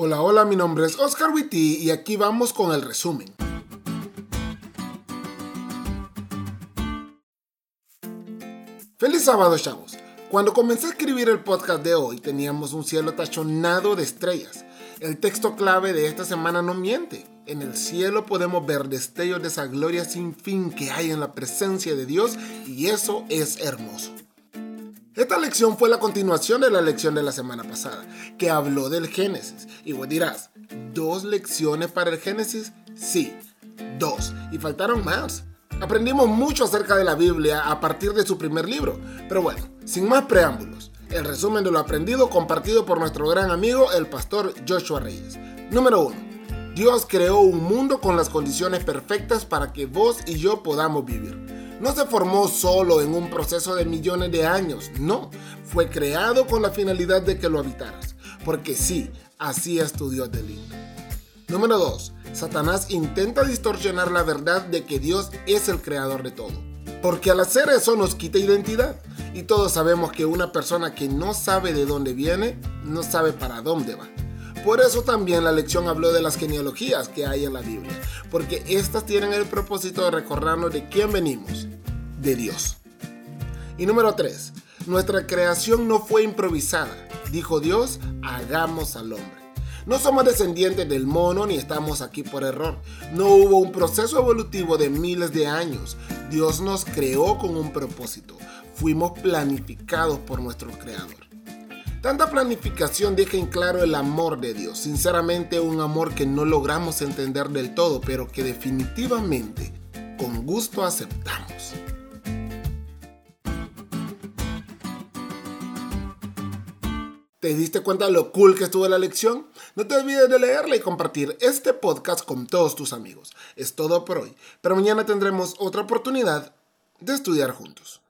Hola, hola, mi nombre es Oscar Witty y aquí vamos con el resumen. Feliz sábado, chavos. Cuando comencé a escribir el podcast de hoy teníamos un cielo tachonado de estrellas. El texto clave de esta semana no miente. En el cielo podemos ver destellos de esa gloria sin fin que hay en la presencia de Dios y eso es hermoso. Esta lección fue la continuación de la lección de la semana pasada, que habló del Génesis. Y vos dirás, ¿dos lecciones para el Génesis? Sí, dos. Y faltaron más. Aprendimos mucho acerca de la Biblia a partir de su primer libro. Pero bueno, sin más preámbulos, el resumen de lo aprendido compartido por nuestro gran amigo el pastor Joshua Reyes. Número 1. Dios creó un mundo con las condiciones perfectas para que vos y yo podamos vivir no se formó solo en un proceso de millones de años, no, fue creado con la finalidad de que lo habitaras, porque sí, así es tu Dios de lindo. Número 2. Satanás intenta distorsionar la verdad de que Dios es el creador de todo, porque al hacer eso nos quita identidad. Y todos sabemos que una persona que no sabe de dónde viene, no sabe para dónde va. Por eso también la lección habló de las genealogías que hay en la Biblia, porque estas tienen el propósito de recordarnos de quién venimos, de Dios. Y número 3. Nuestra creación no fue improvisada. Dijo Dios, hagamos al hombre. No somos descendientes del mono ni estamos aquí por error. No hubo un proceso evolutivo de miles de años. Dios nos creó con un propósito. Fuimos planificados por nuestro Creador. Tanta planificación deja en claro el amor de Dios, sinceramente un amor que no logramos entender del todo, pero que definitivamente con gusto aceptamos. ¿Te diste cuenta de lo cool que estuvo la lección? No te olvides de leerla y compartir este podcast con todos tus amigos. Es todo por hoy, pero mañana tendremos otra oportunidad de estudiar juntos.